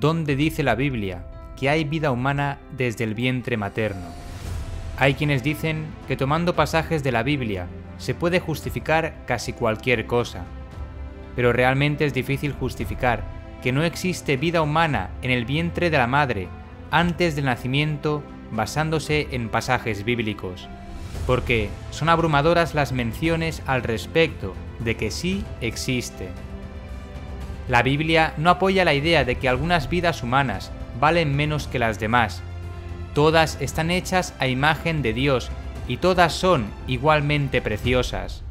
dónde dice la Biblia que hay vida humana desde el vientre materno. Hay quienes dicen que tomando pasajes de la Biblia se puede justificar casi cualquier cosa, pero realmente es difícil justificar que no existe vida humana en el vientre de la madre antes del nacimiento basándose en pasajes bíblicos, porque son abrumadoras las menciones al respecto de que sí existe. La Biblia no apoya la idea de que algunas vidas humanas valen menos que las demás. Todas están hechas a imagen de Dios y todas son igualmente preciosas.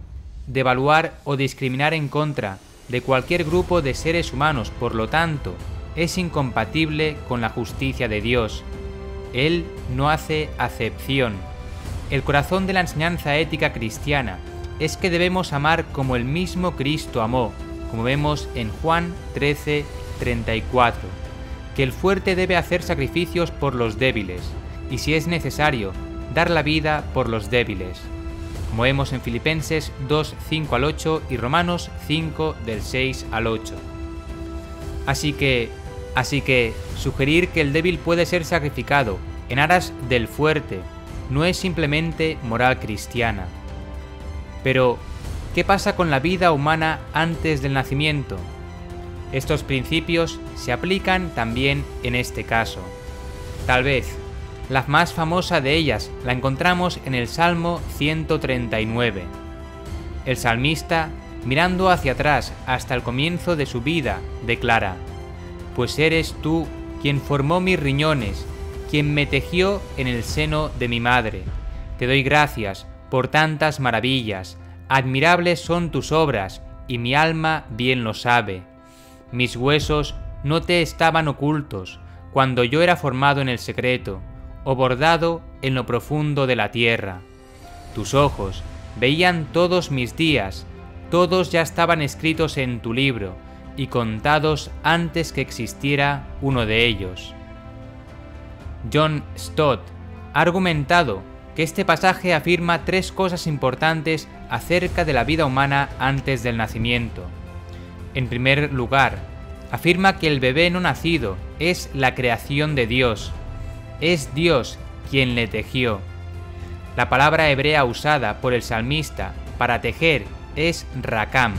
Devaluar o discriminar en contra de cualquier grupo de seres humanos, por lo tanto, es incompatible con la justicia de Dios. Él no hace acepción. El corazón de la enseñanza ética cristiana es que debemos amar como el mismo Cristo amó, como vemos en Juan 13, 34, que el fuerte debe hacer sacrificios por los débiles, y si es necesario, dar la vida por los débiles como vemos en Filipenses 2, 5 al 8 y Romanos 5 del 6 al 8. Así que, así que, sugerir que el débil puede ser sacrificado en aras del fuerte no es simplemente moral cristiana. Pero, ¿qué pasa con la vida humana antes del nacimiento? Estos principios se aplican también en este caso. Tal vez la más famosa de ellas la encontramos en el Salmo 139. El salmista, mirando hacia atrás hasta el comienzo de su vida, declara, Pues eres tú quien formó mis riñones, quien me tejió en el seno de mi madre. Te doy gracias por tantas maravillas, admirables son tus obras, y mi alma bien lo sabe. Mis huesos no te estaban ocultos, cuando yo era formado en el secreto, o bordado en lo profundo de la tierra. Tus ojos veían todos mis días, todos ya estaban escritos en tu libro y contados antes que existiera uno de ellos. John Stott ha argumentado que este pasaje afirma tres cosas importantes acerca de la vida humana antes del nacimiento. En primer lugar, afirma que el bebé no nacido es la creación de Dios, es Dios quien le tejió. La palabra hebrea usada por el salmista para tejer es rakam,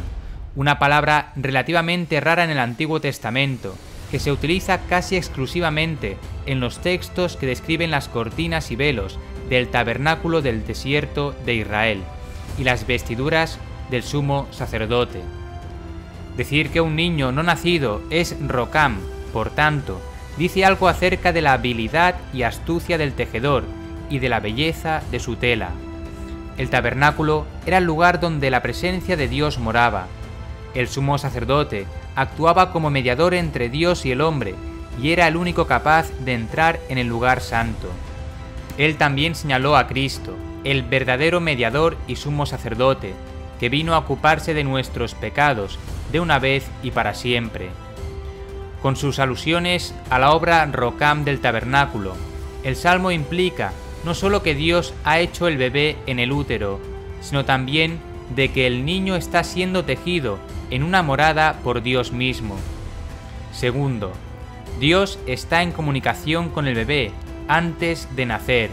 una palabra relativamente rara en el Antiguo Testamento, que se utiliza casi exclusivamente en los textos que describen las cortinas y velos del tabernáculo del desierto de Israel y las vestiduras del sumo sacerdote. Decir que un niño no nacido es rokam, por tanto, dice algo acerca de la habilidad y astucia del tejedor y de la belleza de su tela. El tabernáculo era el lugar donde la presencia de Dios moraba. El sumo sacerdote actuaba como mediador entre Dios y el hombre y era el único capaz de entrar en el lugar santo. Él también señaló a Cristo, el verdadero mediador y sumo sacerdote, que vino a ocuparse de nuestros pecados de una vez y para siempre con sus alusiones a la obra Rocam del tabernáculo. El salmo implica no solo que Dios ha hecho el bebé en el útero, sino también de que el niño está siendo tejido en una morada por Dios mismo. Segundo, Dios está en comunicación con el bebé antes de nacer.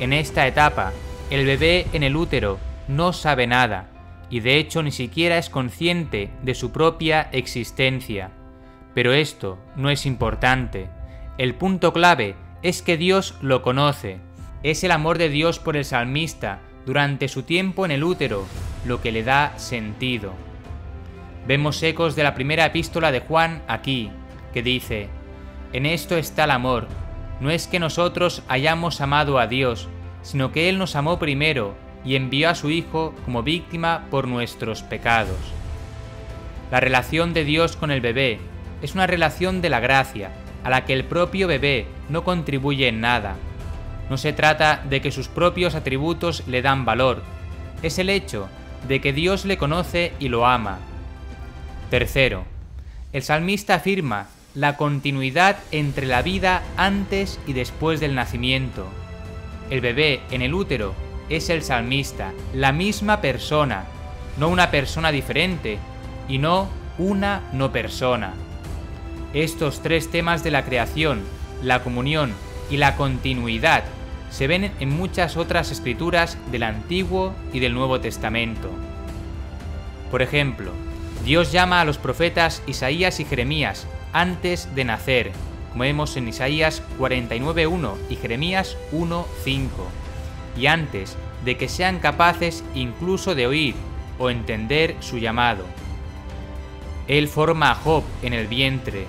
En esta etapa, el bebé en el útero no sabe nada, y de hecho ni siquiera es consciente de su propia existencia. Pero esto no es importante. El punto clave es que Dios lo conoce. Es el amor de Dios por el salmista durante su tiempo en el útero lo que le da sentido. Vemos ecos de la primera epístola de Juan aquí, que dice, En esto está el amor, no es que nosotros hayamos amado a Dios, sino que Él nos amó primero y envió a su Hijo como víctima por nuestros pecados. La relación de Dios con el bebé es una relación de la gracia, a la que el propio bebé no contribuye en nada. No se trata de que sus propios atributos le dan valor, es el hecho de que Dios le conoce y lo ama. Tercero, el salmista afirma la continuidad entre la vida antes y después del nacimiento. El bebé en el útero es el salmista, la misma persona, no una persona diferente, y no una no persona. Estos tres temas de la creación, la comunión y la continuidad se ven en muchas otras escrituras del Antiguo y del Nuevo Testamento. Por ejemplo, Dios llama a los profetas Isaías y Jeremías antes de nacer, como vemos en Isaías 49.1 y Jeremías 1.5, y antes de que sean capaces incluso de oír o entender su llamado. Él forma a Job en el vientre.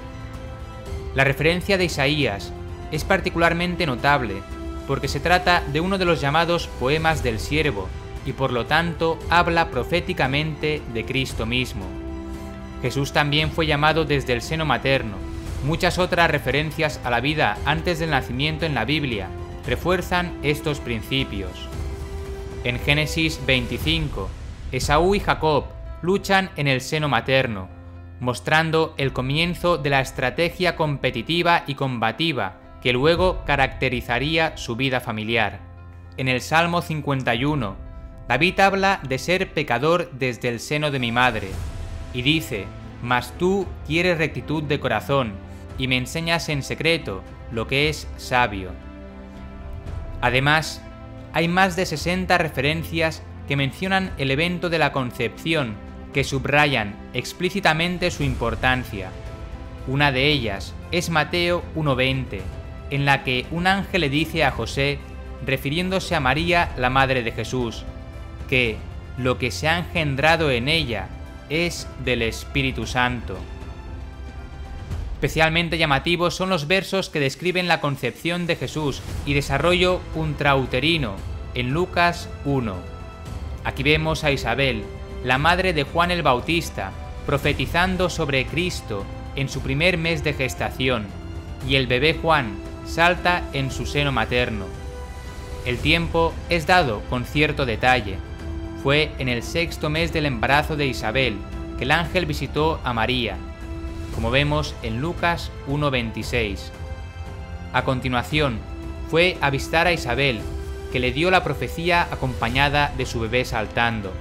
La referencia de Isaías es particularmente notable porque se trata de uno de los llamados poemas del siervo y por lo tanto habla proféticamente de Cristo mismo. Jesús también fue llamado desde el seno materno. Muchas otras referencias a la vida antes del nacimiento en la Biblia refuerzan estos principios. En Génesis 25, Esaú y Jacob luchan en el seno materno, mostrando el comienzo de la estrategia competitiva y combativa que luego caracterizaría su vida familiar. En el Salmo 51, David habla de ser pecador desde el seno de mi madre, y dice, Mas tú quieres rectitud de corazón, y me enseñas en secreto lo que es sabio. Además, hay más de 60 referencias que mencionan el evento de la concepción, que subrayan explícitamente su importancia. Una de ellas es Mateo 1.20, en la que un ángel le dice a José, refiriéndose a María, la madre de Jesús, que lo que se ha engendrado en ella es del Espíritu Santo. Especialmente llamativos son los versos que describen la concepción de Jesús y desarrollo intrauterino en Lucas 1. Aquí vemos a Isabel, la madre de Juan el Bautista, profetizando sobre Cristo en su primer mes de gestación, y el bebé Juan salta en su seno materno. El tiempo es dado con cierto detalle. Fue en el sexto mes del embarazo de Isabel que el ángel visitó a María, como vemos en Lucas 1.26. A continuación, fue a visitar a Isabel, que le dio la profecía acompañada de su bebé saltando.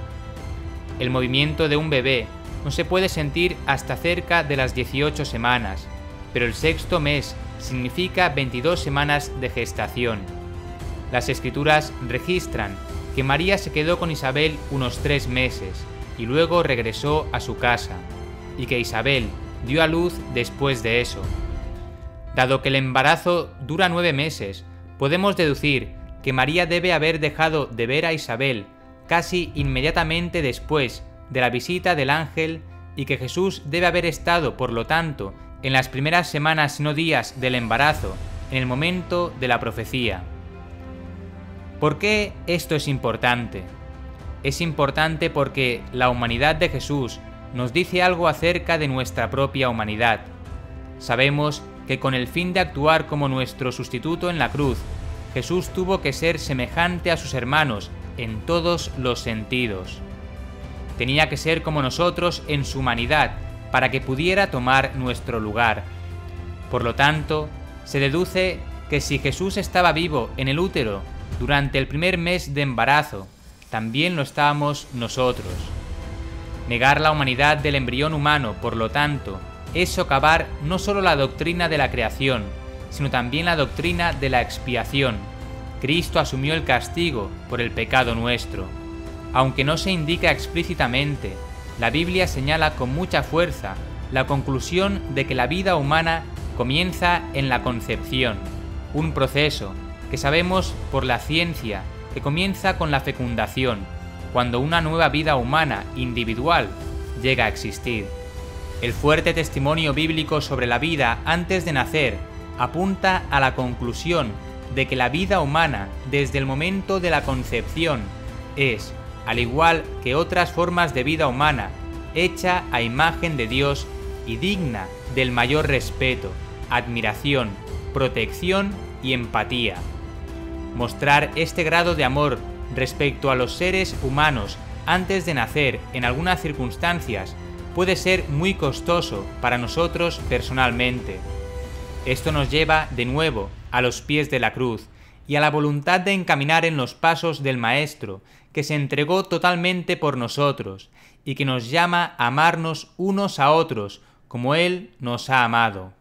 El movimiento de un bebé no se puede sentir hasta cerca de las 18 semanas, pero el sexto mes significa 22 semanas de gestación. Las escrituras registran que María se quedó con Isabel unos tres meses y luego regresó a su casa, y que Isabel dio a luz después de eso. Dado que el embarazo dura nueve meses, podemos deducir que María debe haber dejado de ver a Isabel casi inmediatamente después de la visita del ángel y que Jesús debe haber estado, por lo tanto, en las primeras semanas, no días, del embarazo, en el momento de la profecía. ¿Por qué esto es importante? Es importante porque la humanidad de Jesús nos dice algo acerca de nuestra propia humanidad. Sabemos que con el fin de actuar como nuestro sustituto en la cruz, Jesús tuvo que ser semejante a sus hermanos en todos los sentidos. Tenía que ser como nosotros en su humanidad, para que pudiera tomar nuestro lugar. Por lo tanto, se deduce que si Jesús estaba vivo en el útero durante el primer mes de embarazo, también lo estábamos nosotros. Negar la humanidad del embrión humano, por lo tanto, es socavar no solo la doctrina de la creación, sino también la doctrina de la expiación. Cristo asumió el castigo por el pecado nuestro. Aunque no se indica explícitamente, la Biblia señala con mucha fuerza la conclusión de que la vida humana comienza en la concepción, un proceso que sabemos por la ciencia que comienza con la fecundación, cuando una nueva vida humana individual llega a existir. El fuerte testimonio bíblico sobre la vida antes de nacer apunta a la conclusión de que la vida humana desde el momento de la concepción es, al igual que otras formas de vida humana, hecha a imagen de Dios y digna del mayor respeto, admiración, protección y empatía. Mostrar este grado de amor respecto a los seres humanos antes de nacer en algunas circunstancias puede ser muy costoso para nosotros personalmente. Esto nos lleva de nuevo a los pies de la cruz y a la voluntad de encaminar en los pasos del Maestro, que se entregó totalmente por nosotros y que nos llama a amarnos unos a otros como Él nos ha amado.